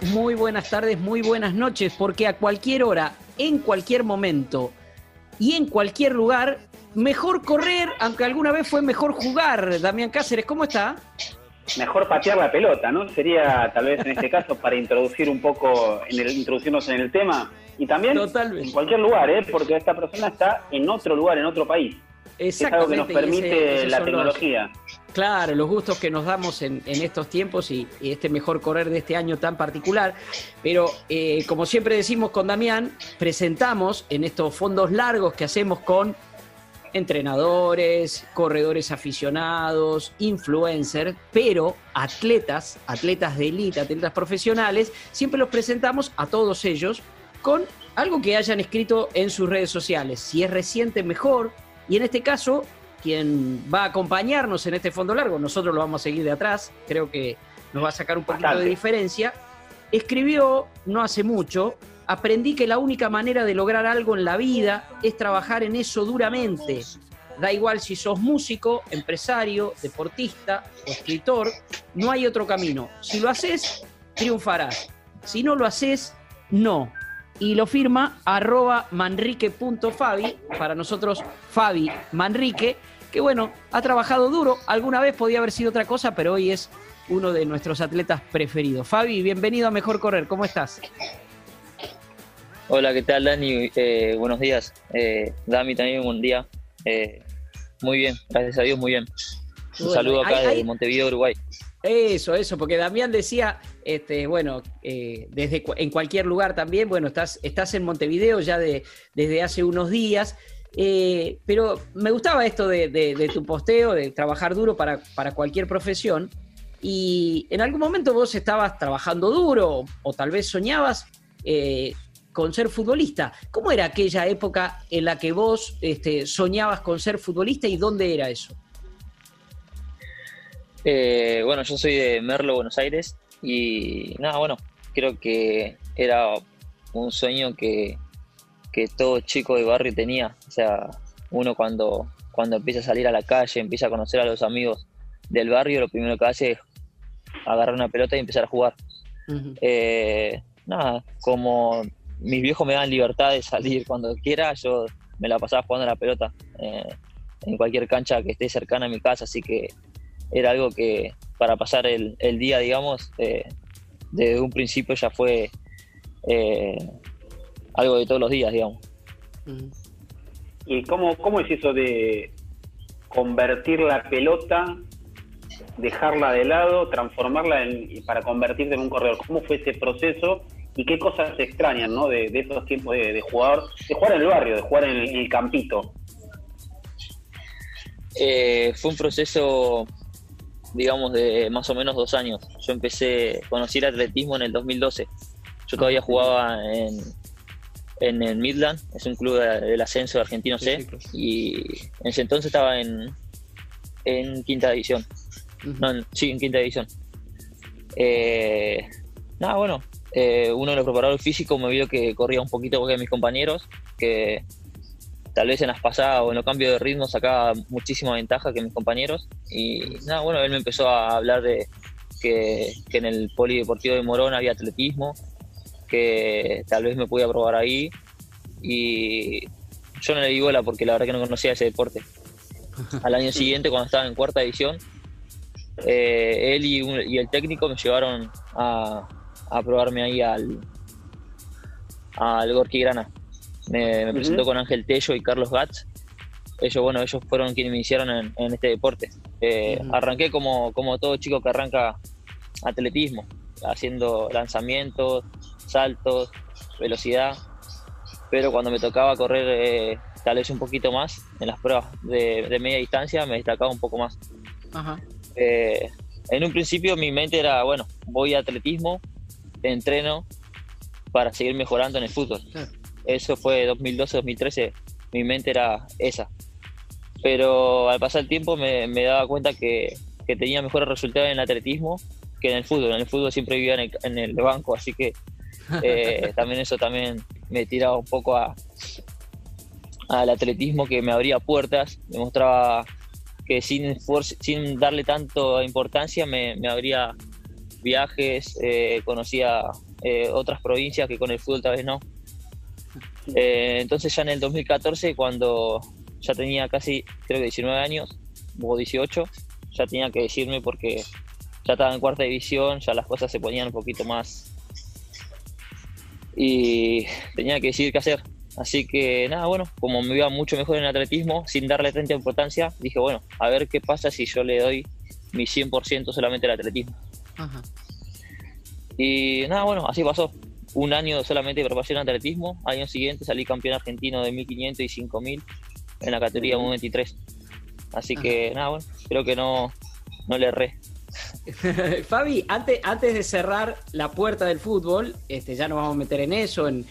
Días, muy buenas tardes, muy buenas noches, porque a cualquier hora, en cualquier momento y en cualquier lugar, mejor correr, aunque alguna vez fue mejor jugar. Damián Cáceres, ¿cómo está? Mejor patear la pelota, ¿no? Sería tal vez en este caso para introducir un poco, en el, introducirnos en el tema y también en cualquier lugar, ¿eh? Porque esta persona está en otro lugar, en otro país. Es algo que nos permite la tecnología. Claro, los gustos que nos damos en, estos tiempos y, este mejor correr de este año tan particular. Pero eh, como siempre decimos con Damián, presentamos en estos fondos largos que hacemos con entrenadores, corredores aficionados, influencers, pero atletas, atletas de élite, atletas profesionales, siempre los presentamos a todos ellos con algo que hayan escrito en sus redes sociales. Si es reciente, mejor y en este caso, quien va a acompañarnos en este fondo largo, nosotros lo vamos a seguir de atrás, creo que nos va a sacar un poquito de diferencia, escribió no hace mucho, aprendí que la única manera de lograr algo en la vida es trabajar en eso duramente. Da igual si sos músico, empresario, deportista o escritor, no hay otro camino. Si lo haces, triunfarás. Si no lo haces, no y lo firma arroba manrique.fabi, para nosotros Fabi Manrique, que bueno, ha trabajado duro, alguna vez podía haber sido otra cosa, pero hoy es uno de nuestros atletas preferidos. Fabi, bienvenido a Mejor Correr, ¿cómo estás? Hola, ¿qué tal Dani? Eh, buenos días. Eh, Dami también, buen día. Eh, muy bien, gracias a Dios, muy bien. Un saludo acá de Montevideo, Uruguay. Eso, eso, porque Damián decía, este, bueno, eh, desde en cualquier lugar también, bueno, estás, estás en Montevideo ya de, desde hace unos días, eh, pero me gustaba esto de, tu posteo, de trabajar duro para, para, cualquier profesión, y en algún momento vos estabas trabajando duro, o, tal vez soñabas eh, con ser futbolista. ¿Cómo era aquella época en la que vos este, soñabas con ser futbolista y dónde era eso? Bueno, yo soy de Merlo, Buenos Aires, y nada, bueno, creo que era un sueño que, todo chico de barrio tenía. O sea, uno cuando, cuando empieza a salir a la calle, empieza a conocer a los amigos del barrio, lo primero que hace es agarrar una pelota y empezar a jugar. Eh, nada, como mis viejos me dan libertad de salir cuando quiera, yo me la pasaba jugando a la pelota eh, en cualquier cancha que esté cercana a mi casa, así que era algo que para pasar el, día, digamos, eh, desde un principio ya fue eh, algo de todos los días, digamos. ¿Y cómo, cómo es eso de convertir la pelota, dejarla de lado, transformarla en, para convertirte en un corredor? ¿Cómo fue ese proceso y qué cosas se extrañan ¿no? de, esos tiempos de, jugador, de jugar en el barrio, de jugar en el, campito? Eh, fue un proceso digamos, de más o menos dos años. Yo empecé, conocí el atletismo en el 2012. Yo todavía jugaba en, en el Midland, es un club del ascenso de Argentino C, y en ese entonces estaba en, en quinta división. no, sí, en quinta división. Eh, nada, bueno, eh, uno de los preparadores físicos me vio que corría un poquito porque mis compañeros, que tal vez en las pasadas o en los cambios de ritmo sacaba muchísima ventaja que mis compañeros. Y nada, bueno, él me empezó a hablar de que, en el Polideportivo de Morón había atletismo, que tal vez me podía probar ahí. Y yo no le di bola porque la verdad que no conocía ese deporte. Al año siguiente, cuando estaba en cuarta división, eh, él y, el técnico me llevaron a, probarme ahí al, al Gorky Grana. Me, presentó con Ángel Tello y Carlos Gatz. Ellos, bueno, ellos fueron quienes me iniciaron en, este deporte. Eh, arranqué como, como todo chico que arranca atletismo, haciendo lanzamientos, saltos, velocidad, pero cuando me tocaba correr eh, tal vez un poquito más en las pruebas de, media distancia me destacaba un poco más. Eh, en un principio mi mente era, bueno, voy a atletismo, entreno para seguir mejorando en el fútbol. Eso fue 2012-2013, mi mente era esa. Pero al pasar el tiempo me, daba cuenta que, tenía mejores resultados en el atletismo que en el fútbol. En el fútbol siempre vivía en el, banco, así que eh, también eso también me tiraba un poco a, al atletismo que me abría puertas, me mostraba que sin, sin darle tanto importancia me, me abría viajes, eh, conocía eh, otras provincias que con el fútbol tal vez no. Eh, entonces ya en el 2014, cuando ya tenía casi, creo que 19 años, o 18, ya tenía que decirme porque ya estaba en cuarta división, ya las cosas se ponían un poquito más... Y tenía que decidir qué hacer. Así que nada, bueno, como me iba mucho mejor en atletismo, sin darle tanta importancia, dije, bueno, a ver qué pasa si yo le doy mi 100% solamente al atletismo. Y nada, bueno, así pasó. Un año solamente de preparación en atletismo, año siguiente salí campeón argentino de 1500 y 5000 en la categoría 23. Así que nada, bueno, creo que no, no le erré. Fabi, antes, antes de cerrar la puerta del fútbol, este, ya nos vamos a meter en eso, en,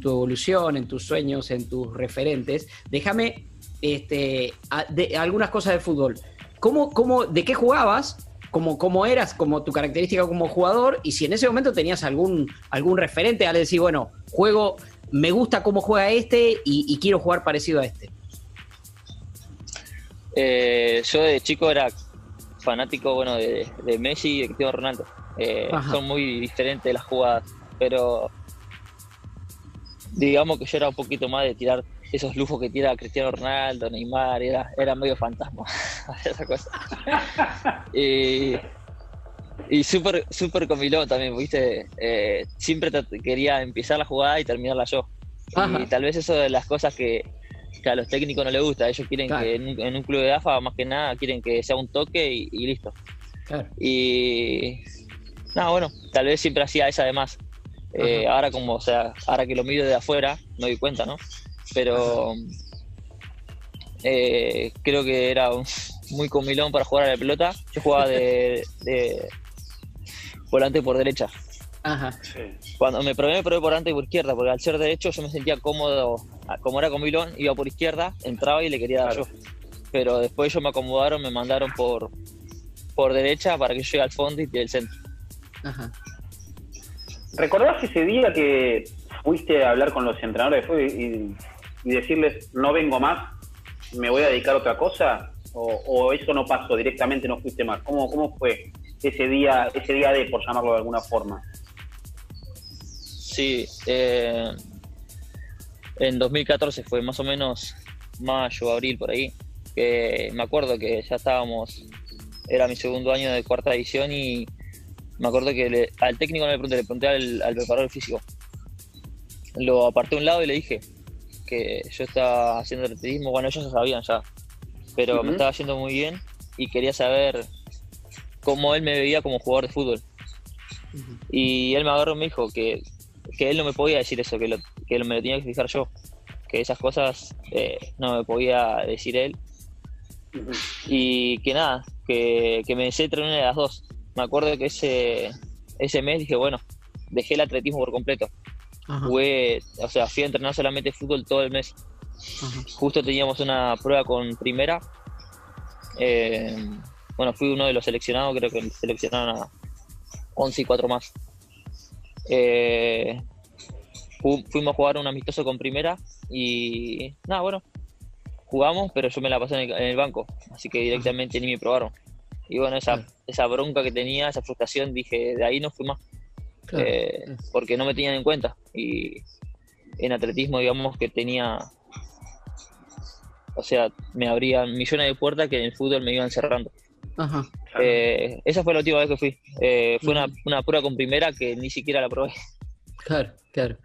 tu evolución, en tus sueños, en tus referentes. Déjame este, algunas cosas de fútbol. ¿Cómo, cómo, ¿De qué jugabas? ¿Cómo, ¿Cómo eras, como tu característica como jugador? Y si en ese momento tenías algún, algún referente al decir, bueno, juego, me gusta cómo juega este y, quiero jugar parecido a este. Eh, yo de chico era fanático bueno de, Messi y de Cristiano Ronaldo. Eh, son muy diferentes las jugadas, pero digamos que yo era un poquito más de tirar esos lujos que tira Cristiano Ronaldo, Neymar, era, era medio fantasma esa cosa. y y súper super comilón también, ¿viste? Eh, siempre quería empezar la jugada y terminarla yo. Y tal vez eso de las cosas que, que a los técnicos no les gusta. Ellos quieren que en un, club de AFA, más que nada, quieren que sea un toque y, listo. Y. No, bueno, tal vez siempre hacía esa de más. Eh, ahora, como, o sea, ahora que lo miro de afuera, me doy cuenta, ¿no? Pero. Eh, creo que era muy comilón para jugar a la pelota. Yo jugaba de, de volante por derecha. Ajá. Cuando me probé, me probé por delante y por izquierda, porque al ser derecho yo me sentía cómodo, como era con Milón, iba por izquierda, entraba y le quería dar yo. Pero después ellos me acomodaron, me mandaron por, por derecha para que yo llegue al fondo y tire el centro. Ajá. ¿Recordás ese día que fuiste a hablar con los entrenadores y, y, decirles, no vengo más, me voy a dedicar a otra cosa? O, eso no pasó directamente, no fuiste más? ¿Cómo, cómo fue ese día, ese día de, por llamarlo de alguna forma? Sí, eh, en 2014 fue más o menos mayo, abril, por ahí. Que me acuerdo que ya estábamos, era mi segundo año de cuarta edición y me acuerdo que al técnico no le pregunté, le pregunté al, preparador físico. Lo aparté a un lado y le dije que yo estaba haciendo atletismo, bueno, ellos ya sabían ya, pero me estaba yendo muy bien y quería saber cómo él me veía como jugador de fútbol. Y él me agarró y me dijo que que él no me podía decir eso, que, lo, que me lo tenía que fijar yo, que esas cosas eh, no me podía decir él. Y que nada, que, que me desee entre una de las dos. Me acuerdo que ese, ese mes dije, bueno, dejé el atletismo por completo. O sea, fui a entrenar solamente fútbol todo el mes. Justo teníamos una prueba con primera. Eh, bueno, fui uno de los seleccionados, creo que seleccionaron a 11 y 4 más. Eh, fuimos a jugar un amistoso con primera y nada, bueno, jugamos, pero yo me la pasé en el, banco, así que directamente ni me probaron. Y bueno, esa, esa bronca que tenía, esa frustración, dije, de ahí no fui más, eh, porque no me tenían en cuenta. Y en atletismo, digamos que tenía, o sea, me abrían millones de puertas que en el fútbol me iban cerrando. Eh, esa fue la última vez que fui. Eh, fue una, una, prueba con primera que ni siquiera la probé. Claro, claro.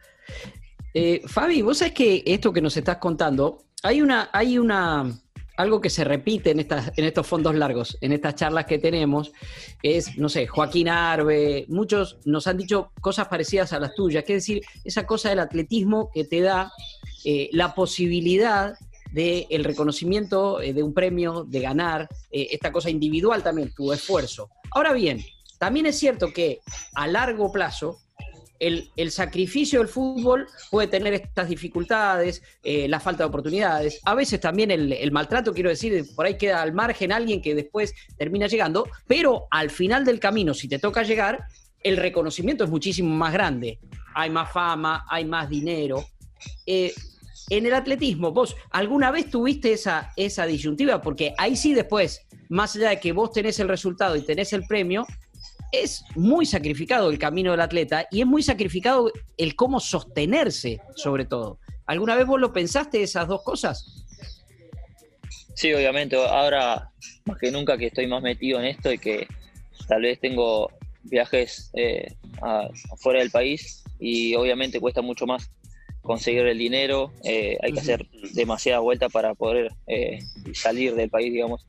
Eh, Fabi, vos sabés que esto que nos estás contando, hay una, hay una, algo que se repite en, estas, en estos fondos largos, en estas charlas que tenemos, es, no sé, Joaquín Arbe, muchos nos han dicho cosas parecidas a las tuyas, que es decir, esa cosa del atletismo que te da eh, la posibilidad del reconocimiento eh, de un premio, de ganar, eh, esta cosa individual también, tu esfuerzo. Ahora bien, también es cierto que a largo plazo el, sacrificio del fútbol puede tener estas dificultades, eh, la falta de oportunidades, a veces también el, maltrato, quiero decir, por ahí queda al margen alguien que después termina llegando, pero al final del camino, si te toca llegar, el reconocimiento es muchísimo más grande. Hay más fama, hay más dinero. Eh, en el atletismo, vos alguna vez tuviste esa, esa disyuntiva, porque ahí sí después, más allá de que vos tenés el resultado y tenés el premio, es muy sacrificado el camino del atleta y es muy sacrificado el cómo sostenerse, sobre todo. ¿Alguna vez vos lo pensaste esas dos cosas? Sí, obviamente. Ahora, más que nunca que estoy más metido en esto y que tal vez tengo viajes eh, afuera del país y obviamente cuesta mucho más conseguir el dinero, eh, hay que hacer demasiada vuelta para poder eh, salir del país, digamos.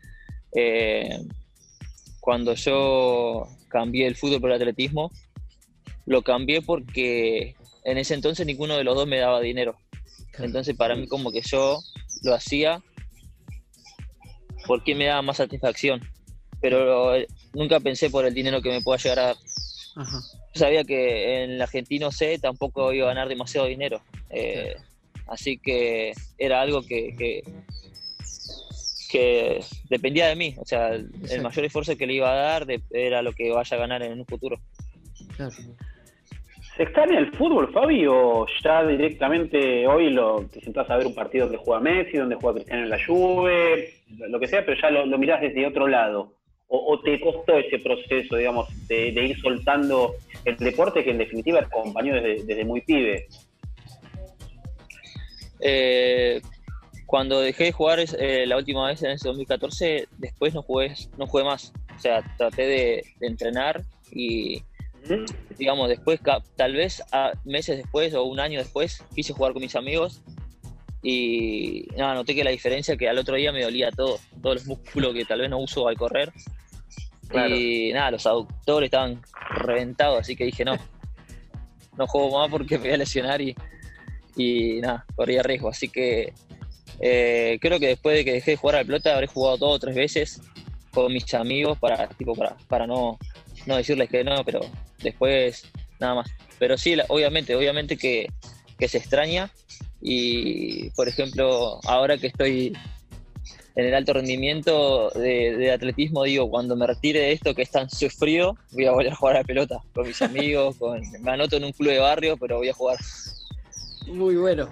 Cuando yo cambié el fútbol por el atletismo, lo cambié porque en ese entonces ninguno de los dos me daba dinero. Entonces para mí como que yo lo hacía porque me daba más satisfacción. Pero nunca pensé por el dinero que me pueda llegar a dar. Yo sabía que en el argentino C tampoco iba a ganar demasiado dinero. Eh, así que era algo que, que dependía de mí. O sea, el, mayor esfuerzo que le iba a dar era lo que vaya a ganar en un futuro. ¿Se extraña el fútbol, Fabi, o ya directamente hoy lo te sentás a ver un partido donde juega Messi, donde juega Cristiano en la Juve, lo que sea, pero ya lo, mirás desde otro lado? O, te costó ese proceso, digamos, de, ir soltando el deporte que en definitiva te acompañó desde, desde muy pibe? Eh, cuando dejé de jugar eh, la última vez en ese 2014, después no jugué, no jugué más. O sea, traté de, entrenar y, digamos, después, tal vez a meses después o un año después, quise jugar con mis amigos y nada, noté que la diferencia que al otro día me dolía todo, todos los músculos que tal vez no uso al correr. Y nada, los aductores estaban reventados, así que dije, no, no juego más porque me voy a lesionar y, y nada, corría riesgo. Así que eh, creo que después de que dejé de jugar al pelota habré jugado dos o tres veces con mis amigos para, tipo, para, para no, no decirles que no, pero después nada más. Pero sí, obviamente, obviamente que, se extraña y, por ejemplo, ahora que estoy en el alto rendimiento de, atletismo, digo, cuando me retire de esto que es tan sufrido, voy a volver a jugar a la pelota con mis amigos, con, me anoto en un club de barrio, pero voy a jugar. Muy bueno.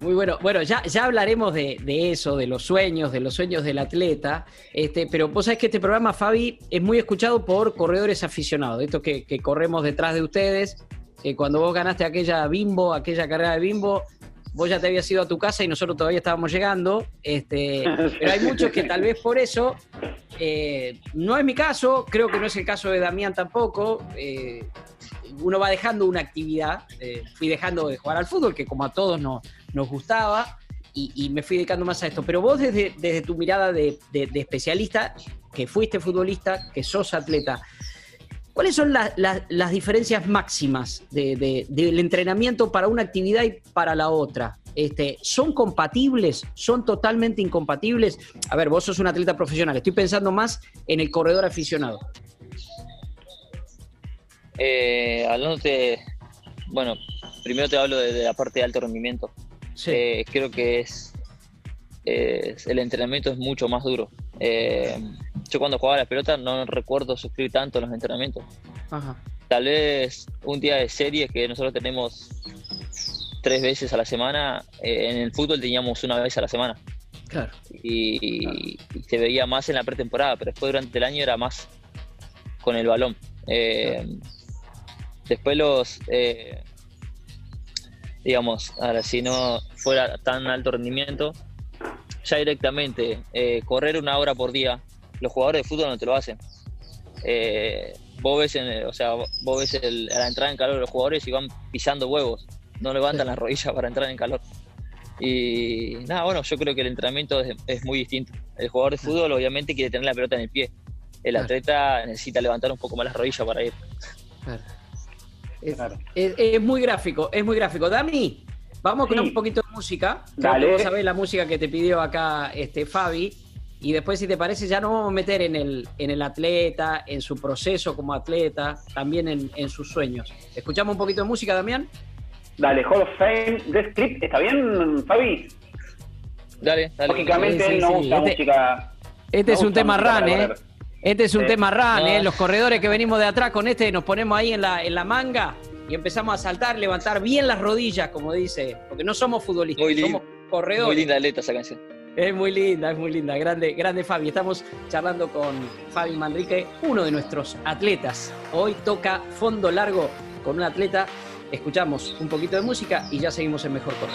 Muy bueno. Bueno, ya, ya hablaremos de, eso, de los sueños, de los sueños del atleta. Este, pero vos sabés que este programa, Fabi, es muy escuchado por corredores aficionados, estos que, que corremos detrás de ustedes. Que cuando vos ganaste aquella bimbo, aquella carrera de bimbo, vos ya te habías ido a tu casa y nosotros todavía estábamos llegando. Este, pero hay muchos que tal vez por eso, eh, no es mi caso, creo que no es el caso de Damián tampoco. Eh, uno va dejando una actividad, eh, fui dejando de jugar al fútbol, que como a todos nos, gustaba, y, me fui dedicando más a esto. Pero vos desde, desde tu mirada de, especialista, que fuiste futbolista, que sos atleta, ¿cuáles son las diferencias máximas del entrenamiento para una actividad y para la otra? Este, ¿Son compatibles? ¿Son totalmente incompatibles? A ver, vos sos un atleta profesional, estoy pensando más en el corredor aficionado. Eh, hablándote, bueno, primero te hablo de, la parte de alto rendimiento. Eh, creo que es, el entrenamiento es mucho más duro. Eh, yo cuando jugaba la pelota no recuerdo sufrir tanto en los entrenamientos. Tal vez un día de serie que nosotros tenemos tres veces a la semana, eh, en el fútbol teníamos una vez a la semana. Claro. Y, se veía más en la pretemporada, pero después durante el año era más con el balón. Después los, eh, digamos, ahora si no fuera tan alto rendimiento, ya directamente eh, correr una hora por día, los jugadores de fútbol no te lo hacen. Eh, vos ves, o sea, vos ves la entrada en calor de los jugadores y van pisando huevos, no levantan las rodillas para entrar en calor. Y nada, bueno, yo creo que el entrenamiento es, muy distinto. El jugador de fútbol obviamente quiere tener la pelota en el pie. El atleta necesita levantar un poco más las rodillas para ir. Es, muy gráfico, es muy gráfico. Dami, vamos con un poquito de música. Dale. Vamos a ver la música que te pidió acá este Fabi. Y después, si te parece, ya nos vamos a meter en el, en el atleta, en su proceso como atleta, también en, en sus sueños. ¿Escuchamos un poquito de música, Damián? Dale, Hall of Fame, The Script, ¿está bien, Fabi? Dale, dale. Lógicamente no usa este, música. Este es un tema run, ¿eh? Este es un tema run, ¿eh? Los corredores que venimos de atrás con este nos ponemos ahí en la, en la manga y empezamos a saltar, levantar bien las rodillas, como dice, porque no somos futbolistas, somos corredores. Muy linda letra esa canción. Es muy linda, es muy linda. Grande, grande Fabi. Estamos charlando con Fabi Manrique, uno de nuestros atletas. Hoy toca fondo largo con un atleta Escuchamos un poquito de música y ya seguimos en Mejor Correr.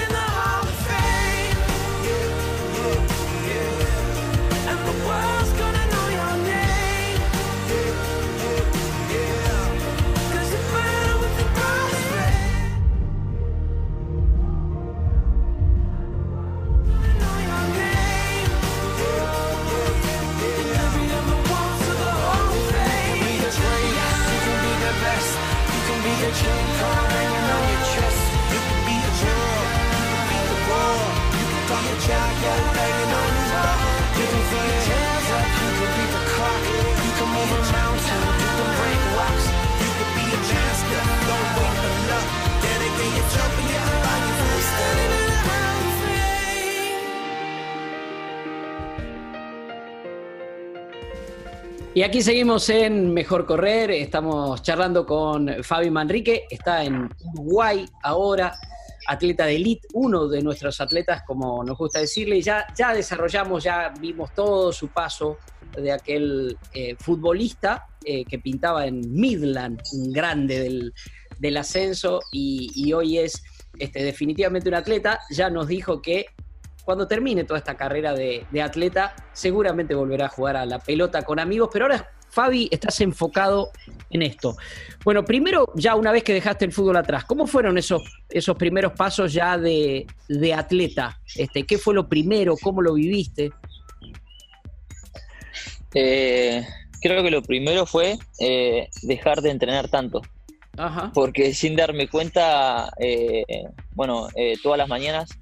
You can be the King hanging on your. You be the you be the. You your child, yeah, on. You can your hands up, you beat the clock. You can be a master, Y aquí seguimos en Mejor Correr, estamos charlando con Fabi Manrique, está en Uruguay ahora, atleta de elite, uno de nuestros atletas, como nos gusta decirle, ya, ya desarrollamos, ya vimos todo su paso de aquel eh, futbolista eh, que pintaba en Midland, un grande del, del ascenso, y, y hoy es este, definitivamente un atleta, ya nos dijo que cuando termine toda esta carrera de, de atleta, seguramente volverá a jugar a la pelota con amigos, pero ahora, Fabi, estás enfocado en esto. Bueno, primero, ya una vez que dejaste el fútbol atrás, ¿cómo fueron esos, esos primeros pasos ya de, de atleta? Este, ¿Qué fue lo primero? ¿Cómo lo viviste? Eh, creo que lo primero fue eh, dejar de entrenar tanto. Ajá. Porque sin darme cuenta, eh, bueno, eh, todas las mañanas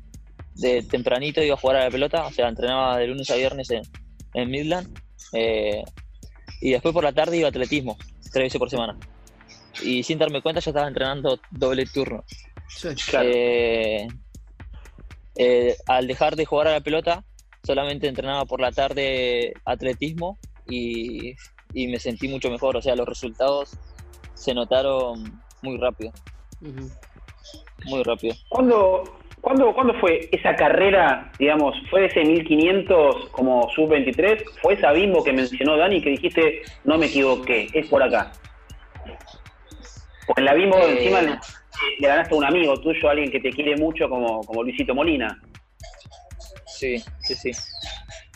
de tempranito iba a jugar a la pelota, o sea, entrenaba de lunes a viernes en, en Midland. eh, y después por la tarde iba a atletismo, tres veces por semana. y sin darme cuenta yo estaba entrenando doble turno. Claro. Eh, eh, al dejar de jugar a la pelota, solamente entrenaba por la tarde atletismo y, y me sentí mucho mejor. O sea, los resultados se notaron muy rápido, muy rápido. ¿Cuándo, cuándo, cuándo fue esa carrera, digamos, fue ese 1500 como sub-23? ¿Fue esa bimbo que mencionó Dani que dijiste, no me equivoqué, es por acá? Porque en la bimbo Eh. encima le, le ganaste a un amigo tuyo, alguien que te quiere mucho como, como Luisito Molina. Sí, sí, sí.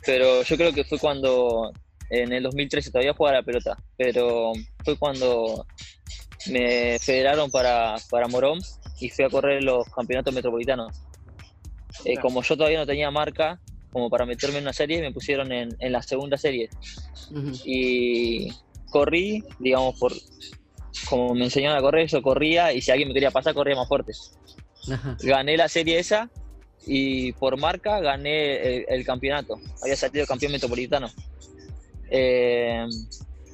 Pero yo creo que fue cuando, en el 2013, todavía jugaba la pelota, pero fue cuando me federaron para, para Morón y fui a correr los campeonatos metropolitanos. Eh, como yo todavía no tenía marca, como para meterme en una serie, me pusieron en, en la segunda serie. Ujú. Y corrí, digamos, por como me enseñaron a correr, yo corría y si alguien me quería pasar, corría más fuerte. Ajá. Gané la serie esa y por marca gané el, el campeonato. Había salido campeón metropolitano. Eh,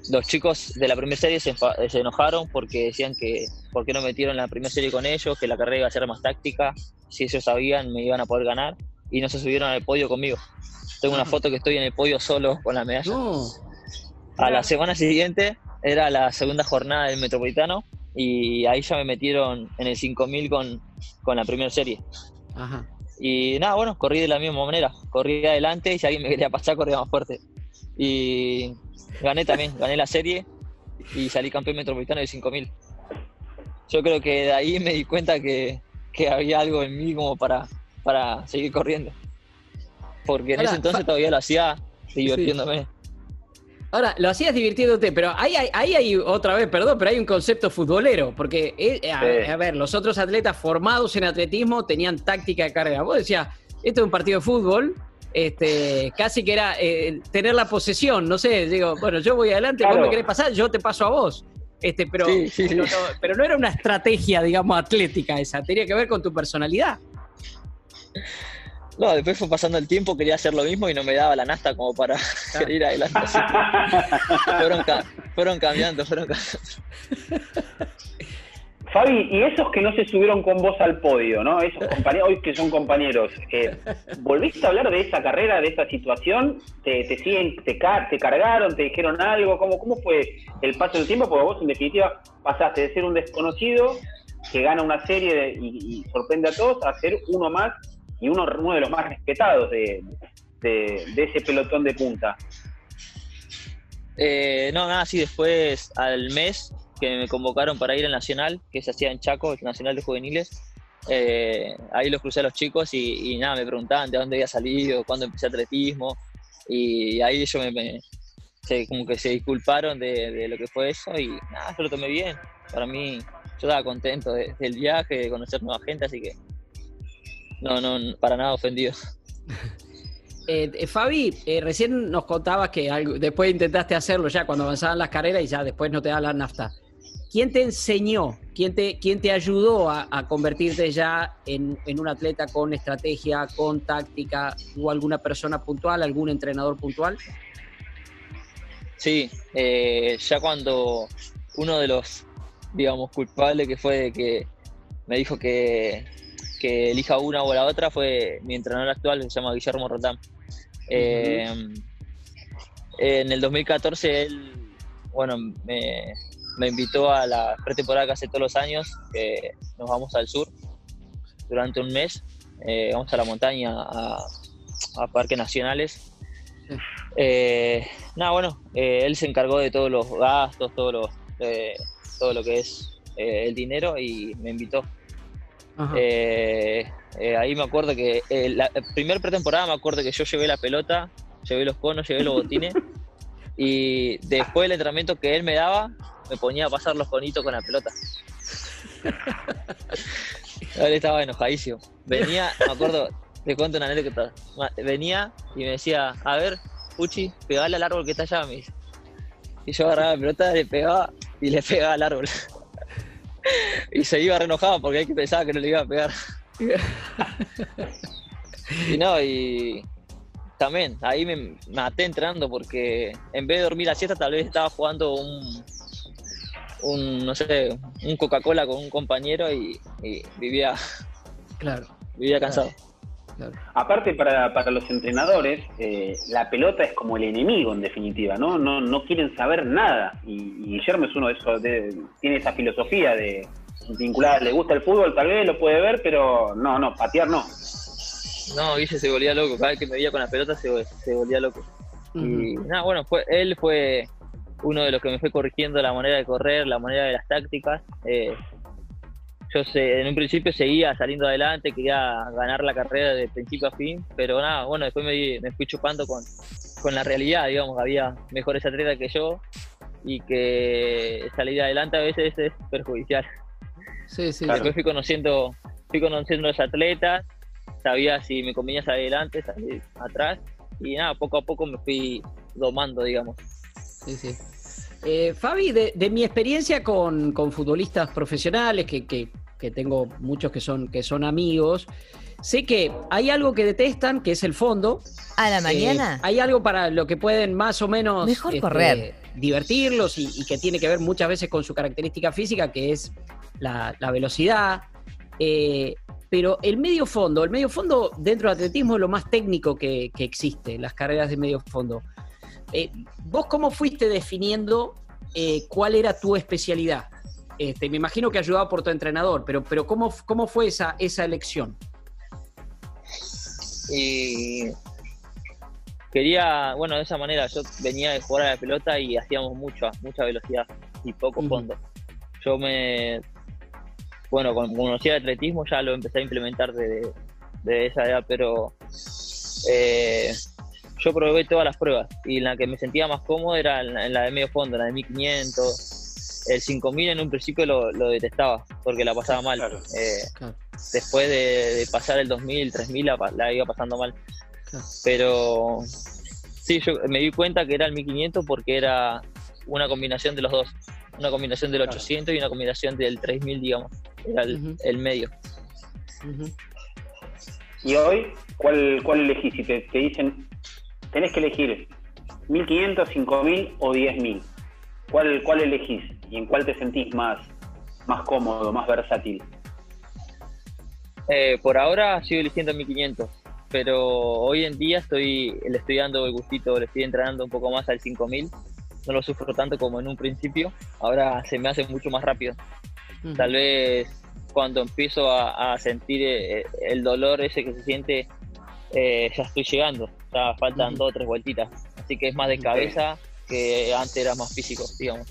los chicos de la primera serie se, se enojaron porque decían que por qué no metieron la primera serie con ellos, que la carrera iba a ser más táctica, si ellos sabían me iban a poder ganar y no se subieron al podio conmigo. Tengo una Ajá. foto que estoy en el podio solo con la medalla. No. A la semana siguiente era la segunda jornada del Metropolitano y ahí ya me metieron en el 5000 con, con la primera serie. Ajá. Y nada, bueno, corrí de la misma manera. Corrí adelante y si alguien me quería pasar, corría más fuerte. Y gané también, gané la serie y salí campeón metropolitano de 5000. Yo creo que de ahí me di cuenta que, que había algo en mí como para, para seguir corriendo. Porque en Ahora, ese entonces todavía lo hacía divirtiéndome. Ahora, lo hacías divirtiéndote, pero ahí hay, ahí hay otra vez, perdón, pero hay un concepto futbolero, porque eh, a, Sí. a ver, los otros atletas formados en atletismo tenían táctica de carrera. Vos decías, esto es un partido de fútbol, este, casi que era eh, tener la posesión, no sé, digo, bueno, yo voy adelante, vos Claro. me querés pasar, yo te paso a vos. Este, pero, Sí, sí, sí. no, no, pero no era una estrategia, digamos, atlética esa, tenía que ver con tu personalidad. No, después fue pasando el tiempo, quería hacer lo mismo y no me daba la nasta como para ir adelante. Así que fueron, ca- fueron cambiando, fueron cambiando. Fabi, y esos que no se subieron con vos al podio, ¿no? Esos compañeros, hoy que son compañeros, eh, ¿volviste a hablar de esa carrera, de esa situación? ¿Te, siguen, te, te cargaron, te dijeron algo? ¿Cómo, ¿Cómo fue el paso del tiempo? Porque vos, en definitiva, pasaste de ser un desconocido que gana una serie y, sorprende a todos a ser uno más y uno, uno de los más respetados de, de- de ese pelotón de punta. Eh, no, nada, sí, después al mes que me convocaron para ir al Nacional, que se hacía en Chaco, el Nacional de Juveniles, eh, ahí los crucé a los chicos y, y nada, me preguntaban de dónde había salido, cuándo empecé atletismo, y ahí ellos me, me- se, como que se disculparon de, de lo que fue eso y nada, yo lo tomé bien. Para mí, yo estaba contento de- del viaje, de conocer nueva gente, así que no, no, para nada ofendido. Eh, eh, Fabi, eh, recién nos contabas que algo- después intentaste hacerlo ya cuando avanzaban las carreras y ya después no te da la nafta. ¿Quién te enseñó? ¿Quién te, quién te ayudó a, a convertirte ya en, en un atleta con estrategia, con táctica? ¿Hubo alguna persona puntual, algún entrenador puntual? Sí, eh, ya cuando uno de los, digamos, culpables que fue de que me dijo que, que elija una o la otra fue mi entrenador actual, que se llama Guillermo Rotán. Eh, en el 2014 él, bueno, me, me invitó a la pretemporada que hace todos los años, que nos vamos al sur durante un mes, eh, vamos a la montaña, a, a parques nacionales. Sí. Eh, nada, bueno, eh, él se encargó de todos los gastos, todo lo, eh, todo lo que es eh, el dinero y me invitó. Eh, ahí me acuerdo que la primera pretemporada me acuerdo que yo llevé la pelota, llevé los conos, llevé los botines y después del entrenamiento que él me daba, me ponía a pasar los conitos con la pelota. Él estaba enojadísimo. Venía, me acuerdo, te cuento una anécdota. Venía y me decía, a ver, Puchi, pegale al árbol que está allá, me dice. Y yo agarraba la pelota, le pegaba y le pegaba al árbol. y se iba re enojado porque él que pensaba que no le iba a pegar. y no, y también ahí me maté entrenando porque en vez de dormir la siesta tal vez estaba jugando un, un, no sé, un Coca-Cola con un compañero y, vivía, claro, vivía cansado. Aparte, para, para los entrenadores, eh, la pelota es como el enemigo, en definitiva, ¿no? No, no quieren saber nada. Y, Guillermo es uno de esos, tiene esa filosofía de vincular, le gusta el fútbol, tal vez lo puede ver, pero no, no, patear no. No, Guille se volvía loco, cada vez que me veía con la pelota se, se volvía loco. Y nada, bueno, fue, él fue uno de los que me fue corrigiendo la manera de correr, la manera de las tácticas. Eh, yo sé, en un principio seguía saliendo adelante, quería ganar la carrera de principio a fin, pero nada, bueno, después me, me fui chupando con, con, la realidad, digamos, había mejores atletas que yo y que salir adelante a veces es perjudicial. Sí, sí. Después fui conociendo, fui conociendo a los atletas, sabía si me convenía salir adelante, salir atrás, y nada, poco a poco me fui domando, digamos. Sí, sí. Eh, Fabi, de, mi experiencia con, futbolistas profesionales, que, tengo muchos que son, que son amigos, sé que hay algo que detestan, que es el fondo. A la mañana. Eh, hay algo para lo que pueden más o menos Mejor este, correr. divertirlos y, que tiene que ver muchas veces con su característica física, que es la, velocidad. Eh, pero el medio fondo, el medio fondo dentro del atletismo es lo más técnico que, que existe, las carreras de medio fondo. Eh, ¿Vos cómo fuiste definiendo eh, cuál era tu especialidad? Este, me imagino que ayudaba por tu entrenador, pero, pero ¿cómo, cómo fue esa, esa elección? Y quería, bueno, de esa manera, yo venía de jugar a la pelota y hacíamos mucha, mucha velocidad y poco fondo. Yo me, bueno, cuando conocí el atletismo ya lo empecé a implementar desde, de esa edad, pero eh, yo probé todas las pruebas y la que me sentía más cómodo era en la, de medio fondo, la de 1500. El 5000 en un principio lo, detestaba porque la pasaba mal. Eh, después de, pasar el 2000, 3000 la, la iba pasando mal. Pero sí, yo me di cuenta que era el 1500 porque era una combinación de los dos. Una combinación del 800 y una combinación del 3000, digamos. Era el, medio. ¿Y hoy cuál, cuál elegís? Si te, te dicen tenés que elegir 1500, 5000 o 10000. ¿Cuál, ¿Cuál elegís y en cuál te sentís más, más cómodo, más versátil? Eh, por ahora sigo eligiendo 1500, pero hoy en día estoy, le estoy dando el gustito, le estoy entrenando un poco más al 5000. No lo sufro tanto como en un principio, ahora se me hace mucho más rápido. Tal vez cuando empiezo a, sentir eh, el dolor ese que se siente, eh, ya estoy llegando ya faltan dos o tres vueltitas. Así que es más de cabeza que antes era más físico, digamos.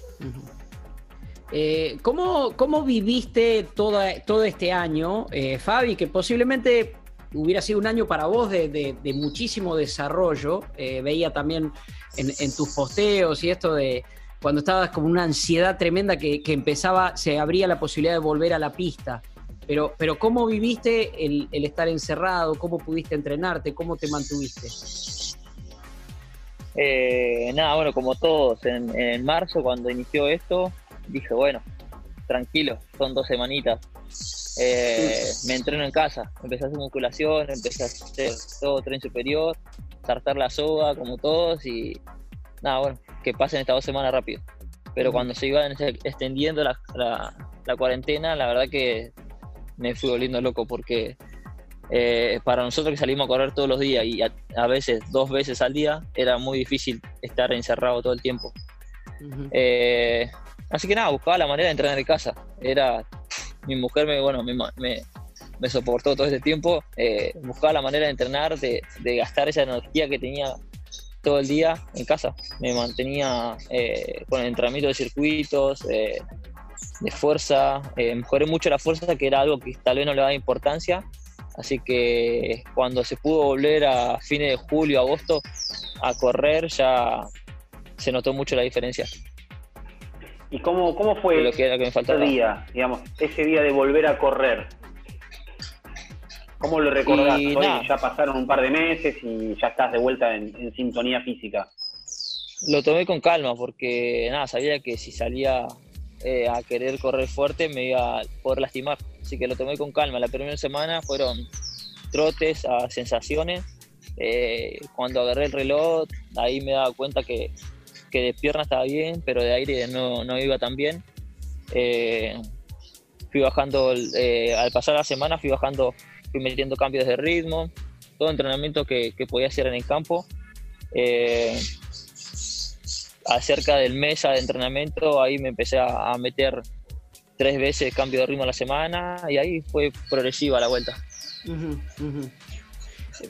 Eh, ¿cómo, viviste todo este año, eh, Fabi? Que posiblemente hubiera sido un año para vos de, muchísimo desarrollo. Veía también en, tus posteos y esto de cuando estabas con una ansiedad tremenda que, empezaba, se abría la posibilidad de volver a la pista. Pero, pero ¿cómo viviste el, estar encerrado? ¿Cómo pudiste entrenarte? ¿Cómo te mantuviste? Eh, nada, bueno, como todos, en, marzo cuando inició esto, dije, bueno, tranquilo, son dos semanitas. Eh, me entreno en casa, empecé a hacer musculación, empecé a hacer todo tren superior, saltar la soga como todos y nada, bueno, que pasen estas dos semanas rápido. Pero cuando se iba extendiendo la, la cuarentena, la verdad que me fui volviendo loco porque eh, para nosotros que salimos a correr todos los días y a, veces dos veces al día, era muy difícil estar encerrado todo el tiempo. Eh, así que nada, buscaba la manera de entrenar en casa. Era, mi mujer me, bueno, me, me, soportó todo este tiempo. Eh, buscaba la manera de entrenar, de, de, gastar esa energía que tenía todo el día en casa. Me mantenía con el entrenamiento de circuitos, de fuerza, eh, mejoré mucho la fuerza, que era algo que tal vez no le daba importancia, así que cuando se pudo volver a fines de julio, agosto, a correr, ya se notó mucho la diferencia. ¿Y cómo, cómo fue lo que era que me faltaba. ese día, digamos, ese día de volver a correr? ¿Cómo lo recordás? Hoy ya pasaron un par de meses y ya estás de vuelta en, en sintonía física. Lo tomé con calma porque nada, sabía que si salía eh, a querer correr fuerte me iba a poder lastimar. Así que lo tomé con calma. La primera semana fueron trotes a sensaciones. Eh, cuando agarré el reloj, ahí me daba cuenta que, que, de pierna estaba bien, pero de aire no, no iba tan bien. Eh, fui bajando, eh, al pasar la semana fui bajando, fui metiendo cambios de ritmo, todo entrenamiento que, podía hacer en el campo. Acerca del mes de entrenamiento, ahí me empecé a, meter tres veces cambio de ritmo a la semana y ahí fue progresiva la vuelta.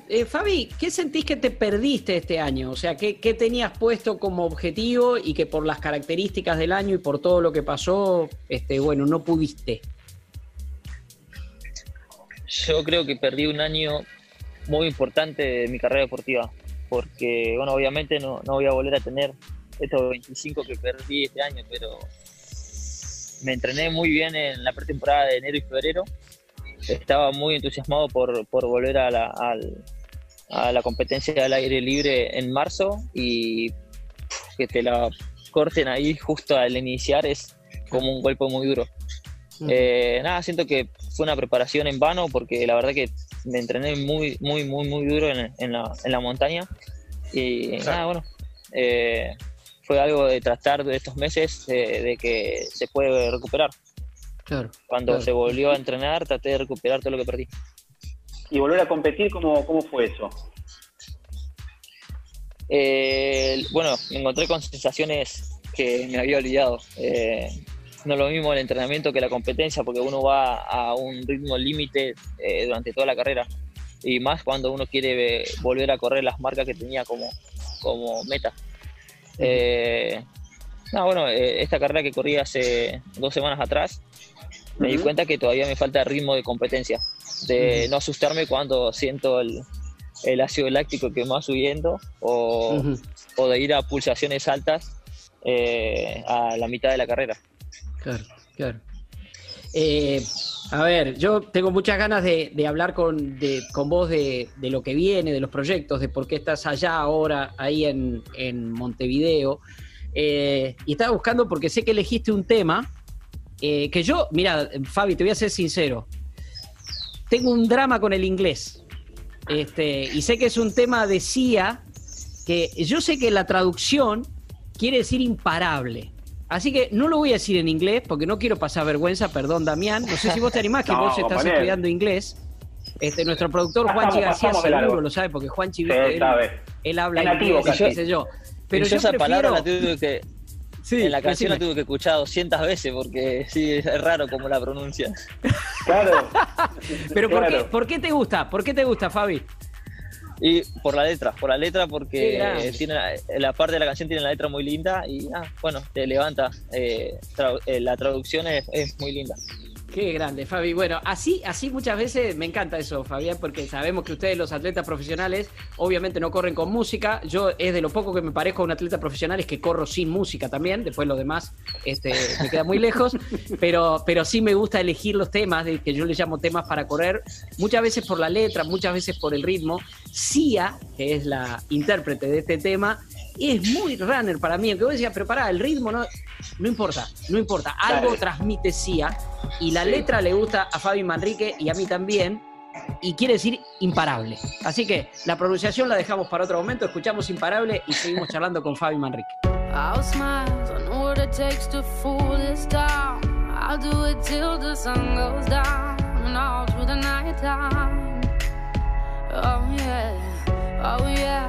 Eh, Fabi, ¿qué sentís que te perdiste este año? O sea, ¿qué, tenías puesto como objetivo y que por las características del año y por todo lo que pasó, este, bueno, no pudiste? Yo creo que perdí un año muy importante de mi carrera deportiva, porque, bueno, obviamente no, no voy a volver a tener estos 25 que perdí este año, pero me entrené muy bien en la pretemporada de enero y febrero. Estaba muy entusiasmado por, volver a la, a la competencia del aire libre en marzo y que te la corten ahí justo al iniciar es como un golpe muy duro. Eh, nada, siento que fue una preparación en vano porque la verdad que me entrené muy, muy, muy, muy duro en, la, montaña. Y nada, bueno, eh, fue algo de tratar de estos meses de que se puede recuperar. Cuando se volvió a entrenar, traté de recuperar todo lo que perdí. ¿Y volver a competir, cómo, cómo fue eso? Eh, bueno, me encontré con sensaciones que me había olvidado. Eh, no es lo mismo el entrenamiento que la competencia, porque uno va a un ritmo límite eh, durante toda la carrera. Y más cuando uno quiere volver a correr las marcas que tenía como, como meta. No, bueno, esta carrera que corrí hace dos semanas atrás, me di cuenta que todavía me falta ritmo de competencia, de no asustarme cuando siento el, ácido láctico que me va subiendo o, de ir a pulsaciones altas eh, a la mitad de la carrera. Claro, claro. Eh, a ver, yo tengo muchas ganas de, hablar con, con vos de, lo que viene, de los proyectos, de por qué estás allá ahora, ahí en, Montevideo. Eh, y estaba buscando porque sé que elegiste un tema eh, que yo, mira, Fabi, te voy a ser sincero. Tengo un drama con el inglés. Este, y sé que es un tema de CIA, que yo sé que la traducción quiere decir imparable. Así que no lo voy a decir en inglés porque no quiero pasar vergüenza, perdón Damián. No sé si vos te animás que vos estás estudiando inglés. Este, nuestro productor Juanchi García seguro lo sabe porque Juanchi sí, él, habla inglés, qué sé yo. Pero yo, esa palabra la tuve que, Sí, en la canción la tuve que escuchar 200 veces porque sí, es raro como la pronuncia. Claro. Pero ¿por, Qué, te gusta? ¿Por qué te gusta, Fabi? Y por la letra, por la letra porque tiene la, parte de la canción tiene la letra muy linda y ah, bueno, te levanta. Eh, eh, la traducción es muy linda. Qué grande, Fabi. Bueno, así, así muchas veces me encanta eso, Fabián, porque sabemos que ustedes, los atletas profesionales, obviamente no corren con música. Yo es de lo poco que me parezco a un atleta profesional es que corro sin música también. Después lo demás este, me queda muy lejos. Pero, pero sí me gusta elegir los temas, que yo les llamo temas para correr, muchas veces por la letra, muchas veces por el ritmo. Sia, que es la intérprete de este tema, es muy runner para mí. Que vos decías, pero pará, el ritmo no, no importa, no importa. Algo transmite Sia y la letra le gusta a Fabi Manrique y a mí también. Y quiere decir imparable. Así que la pronunciación la dejamos para otro momento. Escuchamos imparable y seguimos charlando con Fabi Manrique. Oh yeah,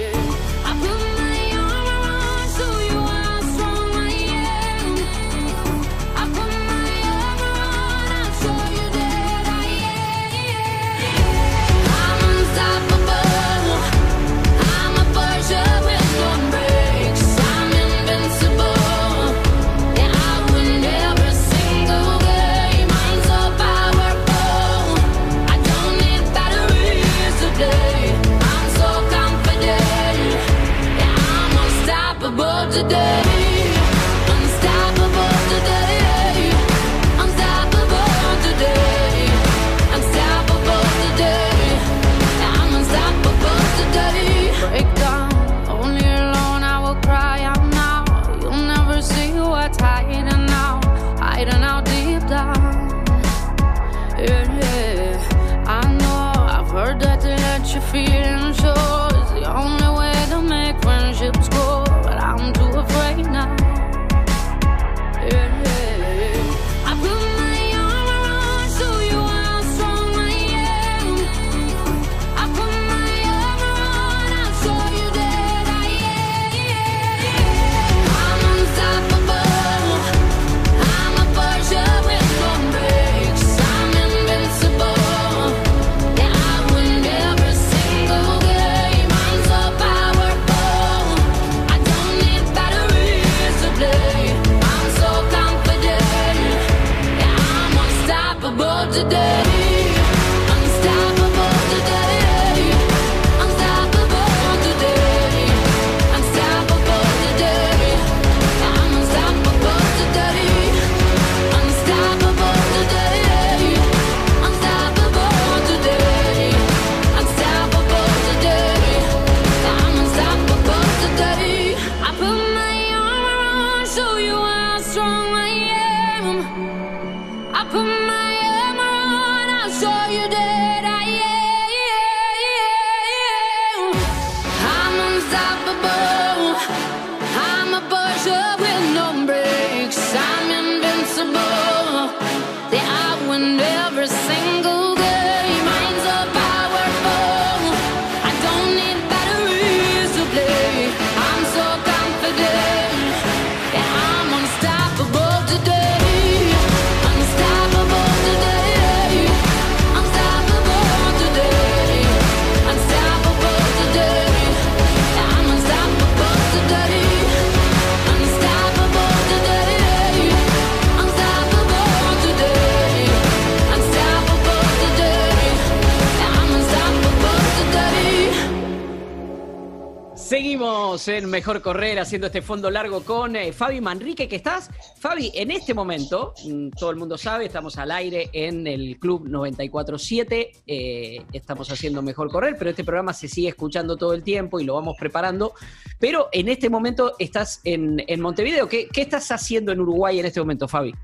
Seguimos en Mejor Correr haciendo este fondo largo con eh, Fabi Manrique, que estás. Fabi, en este momento, mm, todo el mundo sabe, estamos al aire en el Club 947, eh, estamos haciendo Mejor Correr, pero este programa se sigue escuchando todo el tiempo y lo vamos preparando. Pero en este momento estás en, en Montevideo. ¿Qué, ¿Qué estás haciendo en Uruguay en este momento, Fabi?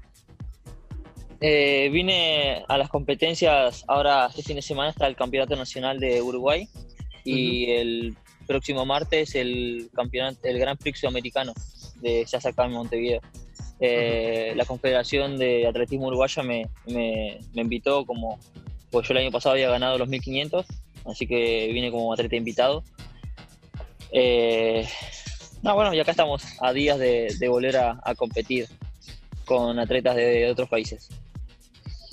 Eh, vine a las competencias, ahora este fin de semana está el Campeonato Nacional de Uruguay y el próximo martes el campeonato, el Gran Prix Sudamericano de se hace acá en Montevideo. Eh, La Confederación de Atletismo Uruguaya me, me- invitó como, pues yo el año pasado había ganado los 1500, así que vine como atleta invitado. Eh, no, bueno, y acá estamos a días de, volver a, a competir con atletas de otros países.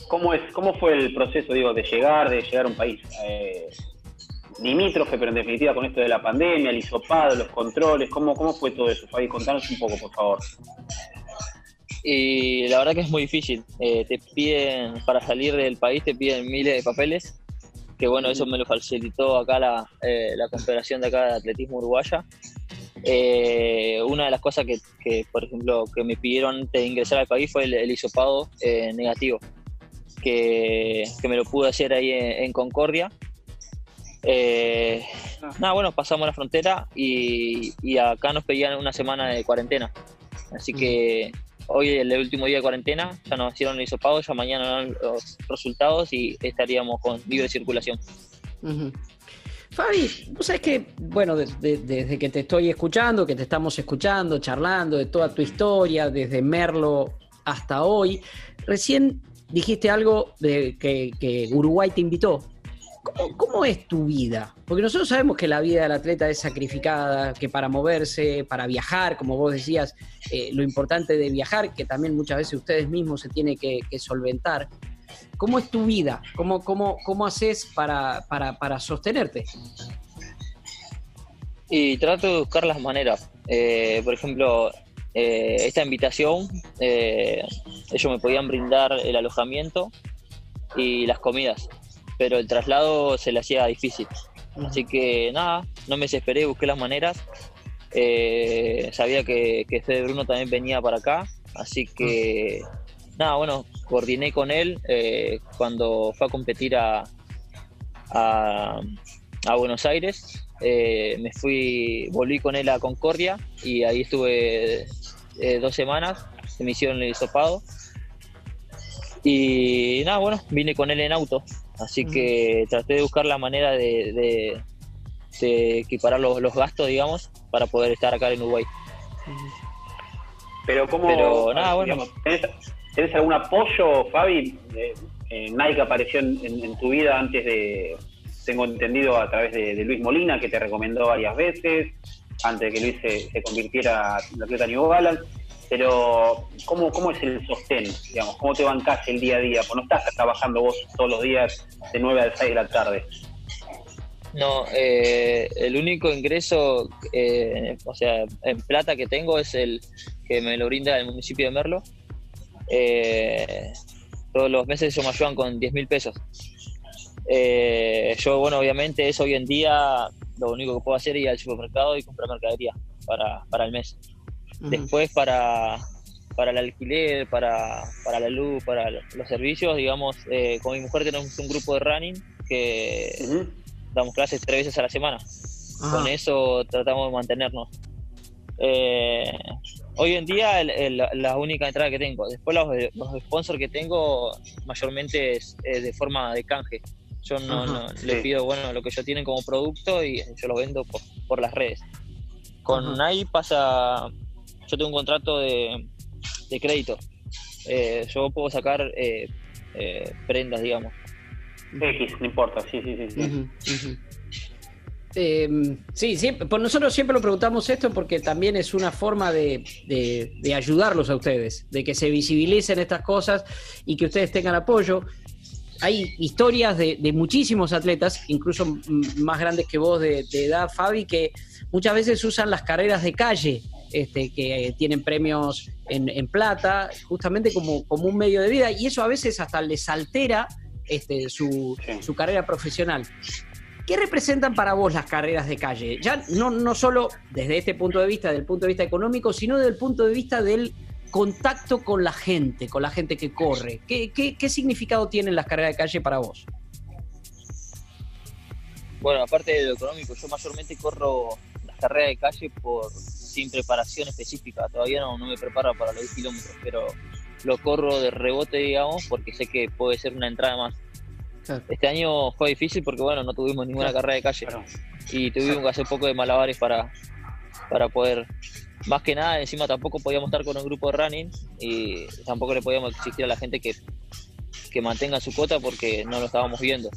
¿Cómo, es, ¿Cómo fue el proceso, digo, de llegar, de llegar a un país? Eh, limítrofe, pero en definitiva con esto de la pandemia, el hisopado, los controles, ¿cómo, cómo fue todo eso? Fabi, contanos un poco, por favor. Y la verdad que es muy difícil. Eh, te piden, para salir del país, te piden miles de papeles. Que bueno, eso me lo facilitó acá la, eh, la Confederación de acá de Atletismo Uruguaya. Eh, una de las cosas que, que, por ejemplo, que me pidieron antes de ingresar al país fue el, el hisopado negativo, que, que me lo pude hacer ahí en, en Concordia. Eh, nada, bueno, pasamos la frontera y, y acá nos pedían una semana de cuarentena. Así que hoy es el último día de cuarentena, ya nos hicieron el hisopado, ya mañana dan los resultados y estaríamos con libre circulación. Fabi, vos sabés que, bueno, de- de- desde que te estoy escuchando, que te estamos escuchando, charlando de toda tu historia, desde Merlo hasta hoy, recién dijiste algo de que, que Uruguay te invitó. ¿Cómo, cómo es tu vida? Porque nosotros sabemos que la vida del atleta es sacrificada, que para moverse, para viajar, como vos decías, eh, lo importante de viajar, que también muchas veces ustedes mismos se tiene que, que solventar. ¿Cómo es tu vida? ¿Cómo, cómo, cómo haces para, para, para sostenerte? Y trato de buscar las maneras. Eh, por ejemplo, eh, esta invitación, eh, ellos me podían brindar el alojamiento y las comidas, pero el traslado se le hacía difícil. Así que nada, no me desesperé, busqué las maneras. Eh, sabía que, que Fede Bruno también venía para acá, así que nada, bueno, coordiné con él eh, cuando fue a competir a, a, a Buenos Aires. Eh, me fui, volví con él a Concordia y ahí estuve dos semanas. Se me hicieron el hisopado. Y nada, bueno, vine con él en auto. Así que traté de buscar la manera de, de- de equiparar los, los gastos, digamos, para poder estar acá en Uruguay. Pero cómo, Pero, nada, bueno. digamos, ¿tenés, tenés algún apoyo, Fabi? Eh, eh, Nike apareció en, en- en tu vida antes de, tengo entendido, a través de, de Luis Molina, que te recomendó varias veces, antes de que Luis se, se convirtiera en atleta New Balance. Pero, ¿cómo, ¿cómo es el sostén? Digamos, ¿Cómo te bancás el día a día? Pues no estás trabajando vos todos los días de 9 a 6 de la tarde. No, eh, el único ingreso, eh, o sea, en plata que tengo es el que me lo brinda el municipio de Merlo. Eh, todos los meses ellos me ayudan con 10 mil pesos. Eh, yo, bueno, obviamente eso hoy en día lo único que puedo hacer es ir al supermercado y comprar mercadería para, para el mes. Después para, para el alquiler, para, para la luz, para los servicios, digamos, eh, con mi mujer tenemos un grupo de running que Ujú. damos clases tres veces a la semana. Ajá. Con eso tratamos de mantenernos. Eh, hoy en día el- el- la, única entrada que tengo. Después los, los sponsors que tengo mayormente es, es de forma de canje. Yo no, Ajá, no- sí. les pido bueno lo que yo tienen como producto y yo lo vendo por, por las redes. Con Ajá. Nike pasa, yo tengo un contrato de, de crédito. Eh, yo puedo sacar eh, eh, prendas, digamos. X, no importa, sí, sí, sí. sí. Eh, sí, siempre, por nosotros siempre lo preguntamos esto porque también es una forma de, de- de ayudarlos a ustedes, de que se visibilicen estas cosas y que ustedes tengan apoyo. Hay historias de, de muchísimos atletas, incluso más grandes que vos de, de edad, Fabi, que muchas veces usan las carreras de calle, este, que tienen premios en, en plata, justamente como, como un medio de vida, y eso a veces hasta les altera este, su, su carrera profesional. ¿Qué representan para vos las carreras de calle? Ya no, no solo desde este punto de vista, del punto de vista económico, sino desde el punto de vista del contacto con la gente, con la gente que corre. ¿Qué, qué, qué significado tienen las carreras de calle para vos? Bueno, aparte de lo económico, yo mayormente corro las carreras de calle por sin preparación específica. Todavía no, no me preparo para los 10 kilómetros, pero lo corro de rebote, digamos, porque sé que puede ser una entrada más. Claro. Este año fue difícil porque, bueno, no tuvimos ninguna Claro. carrera de calle Claro. y tuvimos que hacer poco de malabares para, para poder. Más que nada, encima tampoco podíamos estar con un grupo de running y tampoco le podíamos exigir a la gente que, que mantenga su cuota porque no lo estábamos viendo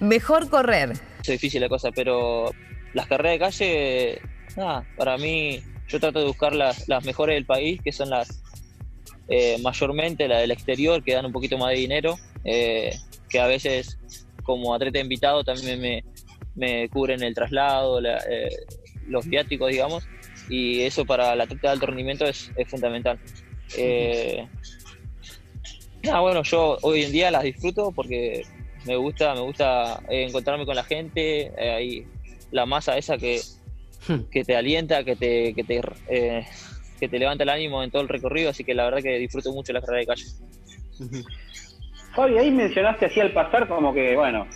Mejor correr. es difícil la cosa, pero las carreras de calle, nada, para mí yo trato de buscar las, las mejores del país, que son las eh, mayormente las del exterior, que dan un poquito más de dinero, eh, que a veces como atleta invitado también me, me cubren el traslado, la- eh, los viáticos, digamos, y eso para el atleta de alto rendimiento es, es fundamental. Eh, nada, bueno, yo hoy en día las disfruto porque me gusta, me gusta encontrarme con la gente, ahí la masa esa que, que te alienta, que te, que te eh, que te levanta el ánimo en todo el recorrido, así que la verdad que disfruto mucho la carrera de calle. Fabi, ahí mencionaste así al pasar como que, bueno,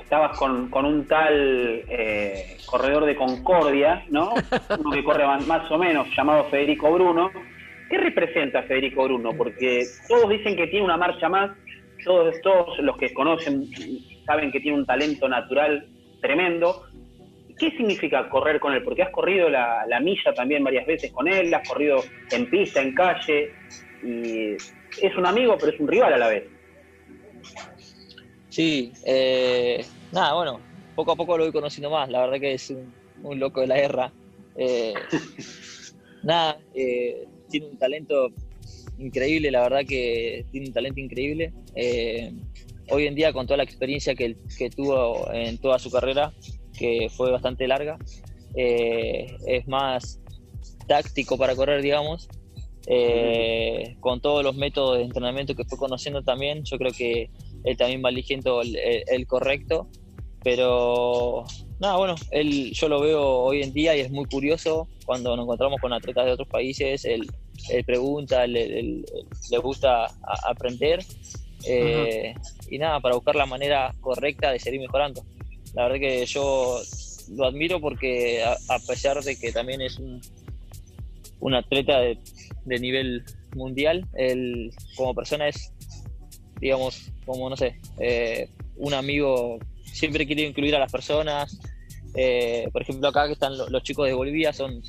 estabas con, con un tal eh, corredor de Concordia, ¿no? Uno que corre más, más o menos, llamado Federico Bruno. ¿Qué representa Federico Bruno? Porque todos dicen que tiene una marcha más, todos, todos los que conocen saben que tiene un talento natural tremendo. ¿Qué significa correr con él? Porque has corrido la, la milla también varias veces con él, has corrido en pista, en calle, y es un amigo, pero es un rival a la vez. Sí, eh, nada, bueno, poco a poco lo voy conociendo más, la verdad que es un, un loco de la guerra. Eh, nada, eh, tiene un talento increíble, la verdad que tiene un talento increíble. Eh, hoy en día, con toda la experiencia que, que tuvo en toda su carrera, que fue bastante larga, eh, es más táctico para correr, digamos. Eh, con todos los métodos de entrenamiento que fue conociendo también, yo creo que él también va eligiendo el, el- el correcto. Pero nada, bueno, él yo lo veo hoy en día y es muy curioso cuando nos encontramos con atletas de otros países, él, él pregunta, él- él- él- le gusta a- aprender. eh, y nada, para buscar la manera correcta de seguir mejorando. La verdad que yo lo admiro porque a, pesar de que también es un, atleta de, nivel mundial, él como persona es digamos, como no sé, eh, un amigo siempre quiere incluir a las personas. Eh, por ejemplo, acá que están lo- los chicos de Bolivia, son,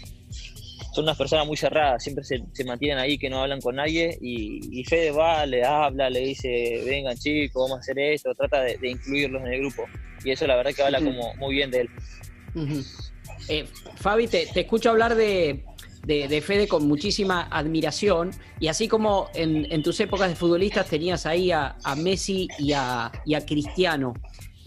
son unas personas muy cerradas, siempre se, se mantienen ahí que no hablan con nadie. Y, y Fede va, le habla, le dice, vengan chicos, vamos a hacer esto, trata de incluirlos en el grupo. Y eso la verdad que habla como muy bien de él. Eh, Fabi, te, te escucho hablar de, de, de Fede con muchísima admiración y así como en, en tus épocas de futbolistas tenías ahí a, a Messi y a, y a Cristiano.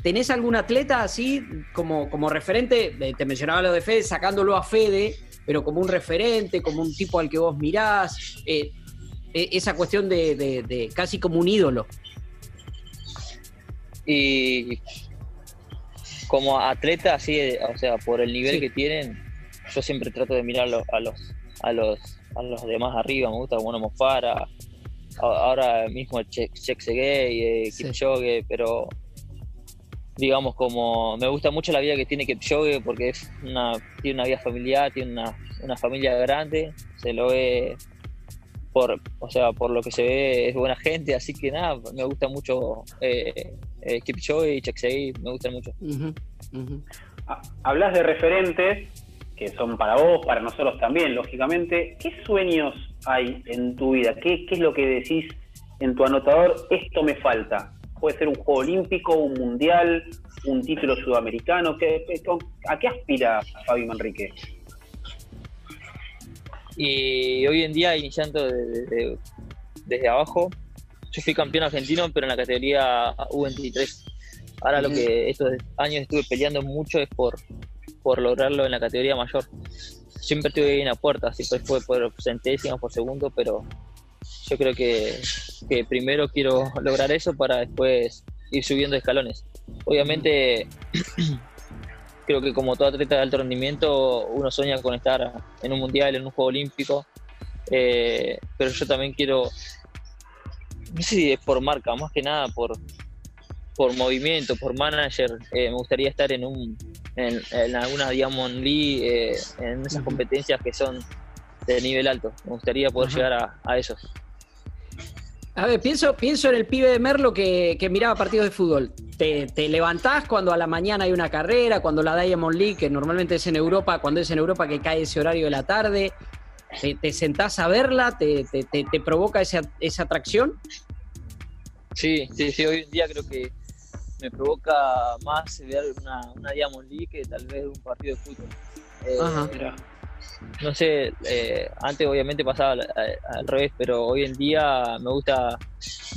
¿Tenés algún atleta así como, como referente? Eh, Te mencionaba lo de Fede, sacándolo a Fede, pero como un referente, como un tipo al que vos mirás, eh, esa cuestión de, de- de casi como un ídolo. Y como atleta, así, eh, o sea, por el nivel Sí. que tienen, yo siempre trato de mirar a los a los a los demás arriba, me gusta una Mofara, ahora mismo Check Segay, eh. Kipchoge, pero digamos como me gusta mucho la vida que tiene Kipchoge porque es una, tiene una vida familiar, tiene una, una familia grande, se lo ve por, o sea, por lo que se ve es buena gente, así que nada, me gusta mucho eh, eh, Kipchoge y Chepsegei, me gustan mucho. Hablas de referentes que son para vos, para nosotros también, lógicamente. ¿Qué sueños hay en tu vida? ¿Qué, qué es lo que decís en tu anotador? Esto me falta. Puede ser un juego olímpico, un mundial, un título sudamericano. ¿Qué, qué- con- ¿A qué aspira Fabi Manrique? Y hoy en día, iniciando desde, desde- desde abajo, yo fui campeón argentino, pero en la categoría U23. Ahora lo que estos años estuve peleando mucho es por, por lograrlo en la categoría mayor. Siempre estuve ahí en la puerta, así pues fue por centésimas por segundo, pero yo creo que, que primero quiero lograr eso para después ir subiendo escalones. Obviamente, creo que como todo atleta de alto rendimiento, uno sueña con estar en un mundial, en un juego olímpico, eh, pero yo también quiero, no sé si es por marca, más que nada por, por movimiento, por manager, eh, me gustaría estar en un en, en alguna Diamond League, eh, en esas competencias que son de nivel alto. Me gustaría poder Ajá. llegar a, a esos. A ver, pienso, pienso en el pibe de Merlo que, que miraba partidos de fútbol. Te, te levantás cuando a la mañana hay una carrera, cuando la Diamond League, que normalmente es en Europa, cuando es en Europa que cae ese horario de la tarde, te, te sentás a verla, te, te- te- provoca esa, esa atracción. Sí, sí, sí, hoy en día creo que me provoca más ver una, una Diamond League que tal vez un partido de fútbol. Eh, Ajá. No sé, eh, antes obviamente pasaba al, al- al revés, pero hoy en día me gusta,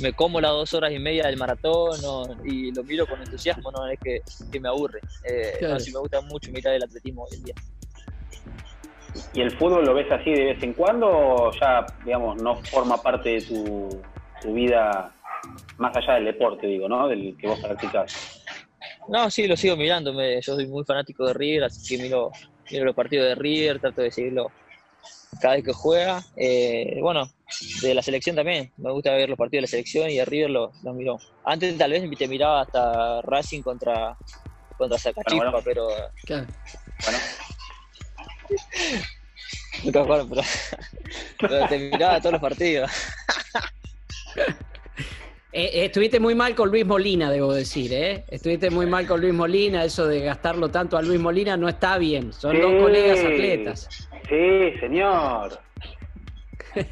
me como las dos horas y media del maratón ¿no? y lo miro con entusiasmo, no es que, que me aburre. Eh, Claro. no, sí me gusta mucho mirar el atletismo hoy en día. ¿Y el fútbol lo ves así de vez en cuando o ya, digamos, no forma parte de tu, tu vida más allá del deporte, digo, ¿no? Del que vos practicás. No, sí, lo sigo mirando, me- yo soy muy fanático de River, así que miro, miro los partidos de River, trato de seguirlo cada vez que juega. Eh, bueno, de la selección también, me gusta ver los partidos de la selección y de River los los miro. Antes tal vez te miraba hasta Racing contra, contra Bueno, bueno. pero Claro. Bueno, nunca jugaron, pero, pero te miraba todos los partidos. Eh, eh, estuviste muy mal con Luis Molina, debo decir, ¿eh? Estuviste muy mal con Luis Molina, eso de gastarlo tanto a Luis Molina no está bien, son dos colegas atletas. sí, señor.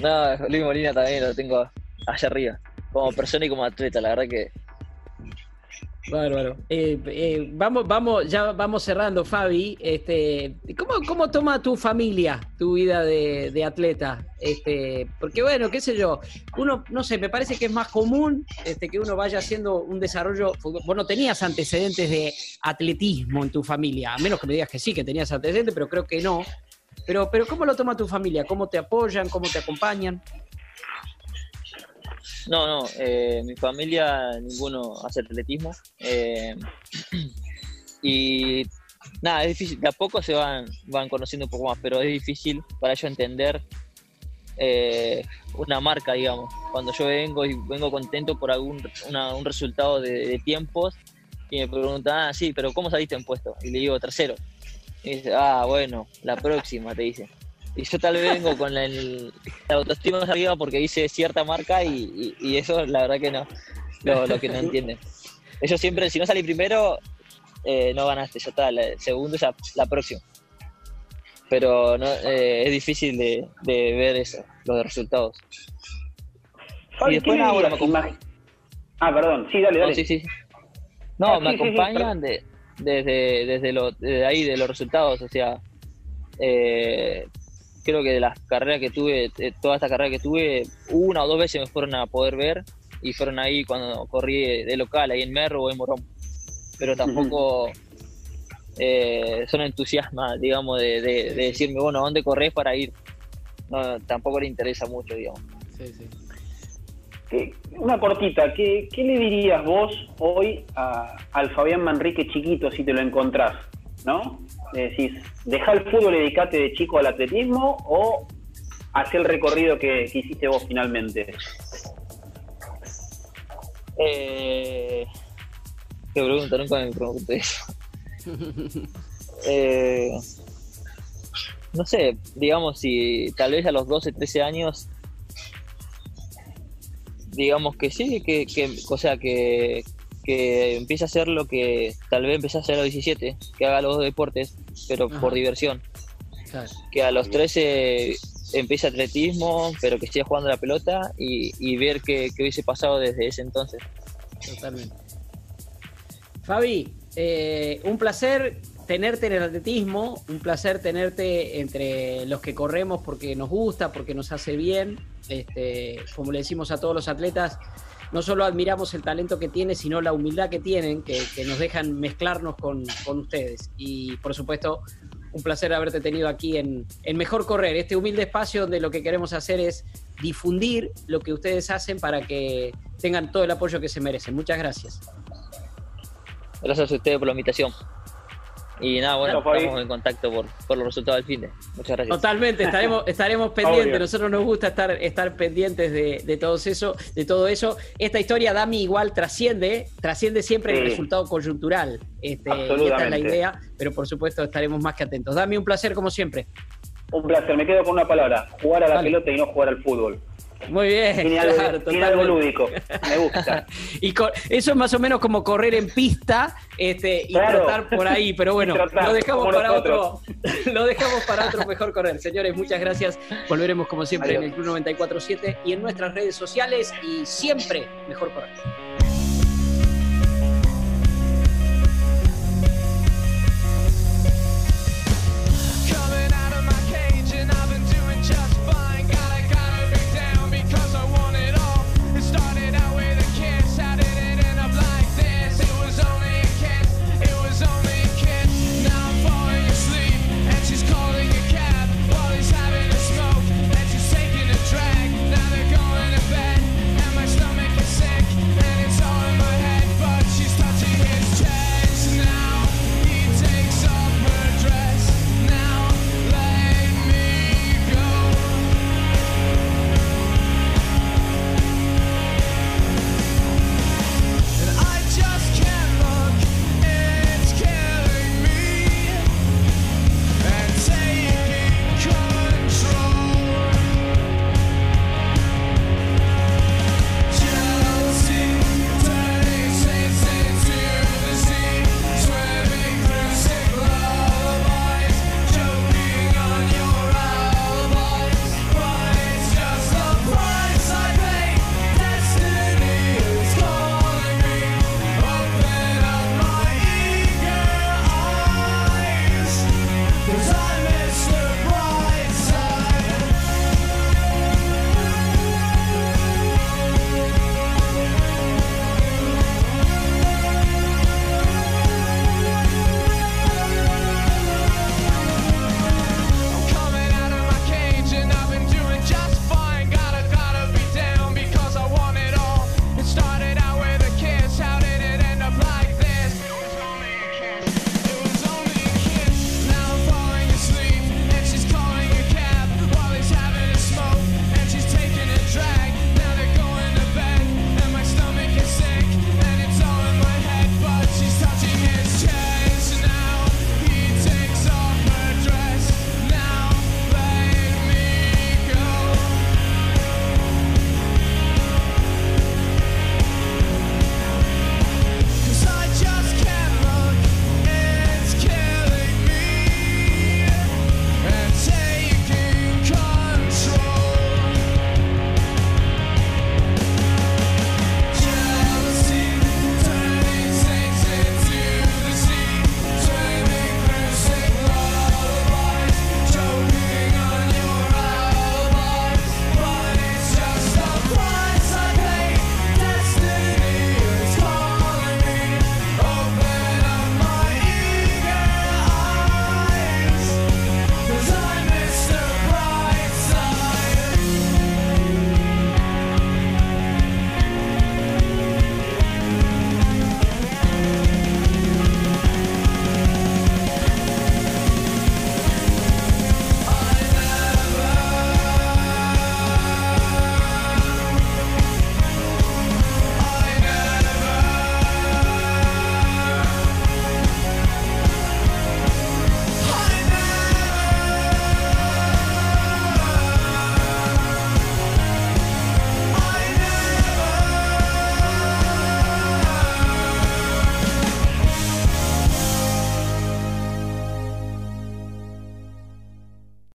No, Luis Molina también lo tengo allá arriba, como persona y como atleta, la verdad que Bárbaro. Eh, eh, vamos, vamos, ya vamos cerrando, Fabi. Este, ¿cómo, ¿Cómo toma tu familia tu vida de, atleta? Este, porque bueno, qué sé yo, uno, no sé, me parece que es más común este, que uno vaya haciendo un desarrollo. Vos no tenías antecedentes de atletismo en tu familia, a menos que me digas que sí, que tenías antecedentes, pero creo que no. Pero, pero ¿cómo lo toma tu familia? ¿Cómo te apoyan? ¿Cómo te acompañan? No, no, eh, mi familia ninguno hace atletismo. eh, y nada, es difícil, de a poco se van, van conociendo un poco más, pero es difícil para ellos entender eh, una marca, digamos. Cuando yo vengo y vengo contento por algún un resultado de, de tiempos y me preguntan, ah, sí, pero ¿cómo saliste en puesto? Y le digo, tercero. Y dice, ah, bueno, la próxima, te dice. Y yo tal vez vengo con el, la autoestima arriba porque hice cierta marca y, y- y eso la verdad que no, lo, lo que no entienden. Ellos siempre, si no salí primero, eh, no ganaste, ya está, la, segundo es la, próxima. Pero no, eh, es difícil de, de ver eso, los resultados. Y después ¿qué nada, dirías? me Ah, perdón, sí, dale, No, dale. sí, sí. No, Ah, me sí, sí, sí, acompañan de, desde, desde, lo, desde ahí, de los resultados. O sea, eh, creo que de las carreras que tuve, de toda esta carrera que tuve, una o dos veces me fueron a poder ver y fueron ahí cuando corrí de local, ahí en Merro o en Morón. Pero tampoco eh, son entusiasmas, digamos, de, de- de decirme, bueno, ¿dónde corres para ir? No, tampoco le interesa mucho, digamos. Sí, sí. ¿Qué- Una cortita, ¿qué, qué le dirías vos hoy a- al Fabián Manrique chiquito si te lo encontrás? ¿No? Le decís, deja el fútbol y dedicate de chico al atletismo o hacer el recorrido que, que hiciste vos finalmente. Eh, qué pregunta, nunca me pregunté eso. Eh, no sé, digamos, si tal vez a los 12, 13 años, digamos que sí, que, que o sea, que, que empiece a hacer lo que tal vez empiece a hacer a los 17, que haga los dos deportes, pero Ajá. por diversión. Claro. Que a los 13 empiece atletismo, pero que siga jugando la pelota y, y ver qué, qué hubiese pasado desde ese entonces. Totalmente. Fabi, eh, un placer tenerte en el atletismo, un placer tenerte entre los que corremos porque nos gusta, porque nos hace bien. Este, como le decimos a todos los atletas, no solo admiramos el talento que tienen, sino la humildad que tienen, que, nos dejan mezclarnos con, con ustedes. Y por supuesto, un placer haberte tenido aquí en, en Mejor Correr, este humilde espacio donde lo que queremos hacer es difundir lo que ustedes hacen para que tengan todo el apoyo que se merecen. Muchas gracias. Gracias a ustedes por la invitación. Y nada, bueno, Fabi. estamos en contacto por, por los resultados del fin de. Muchas gracias. Totalmente, estaremos, estaremos pendientes. Obvio. Nosotros nos gusta estar, estar pendientes de, de todo eso, de todo eso. Esta historia, Dami, igual trasciende, trasciende siempre el resultado coyuntural. Este, y esta es la Absolutamente. idea, pero por supuesto estaremos más que atentos. Dami, un placer como siempre. Un placer, me quedo con una palabra, jugar a la pelota y no jugar al fútbol. Muy bien, Tiene algo, claro, tiene algo totalmente. lúdico, me gusta. Y eso es más o menos como correr en pista este, y Claro. tratar por ahí, pero bueno, lo dejamos para nosotros. otro, lo dejamos para otro mejor correr. Señores, muchas gracias. Volveremos como siempre Adiós. en el Club 947 y en nuestras redes sociales y siempre mejor correr.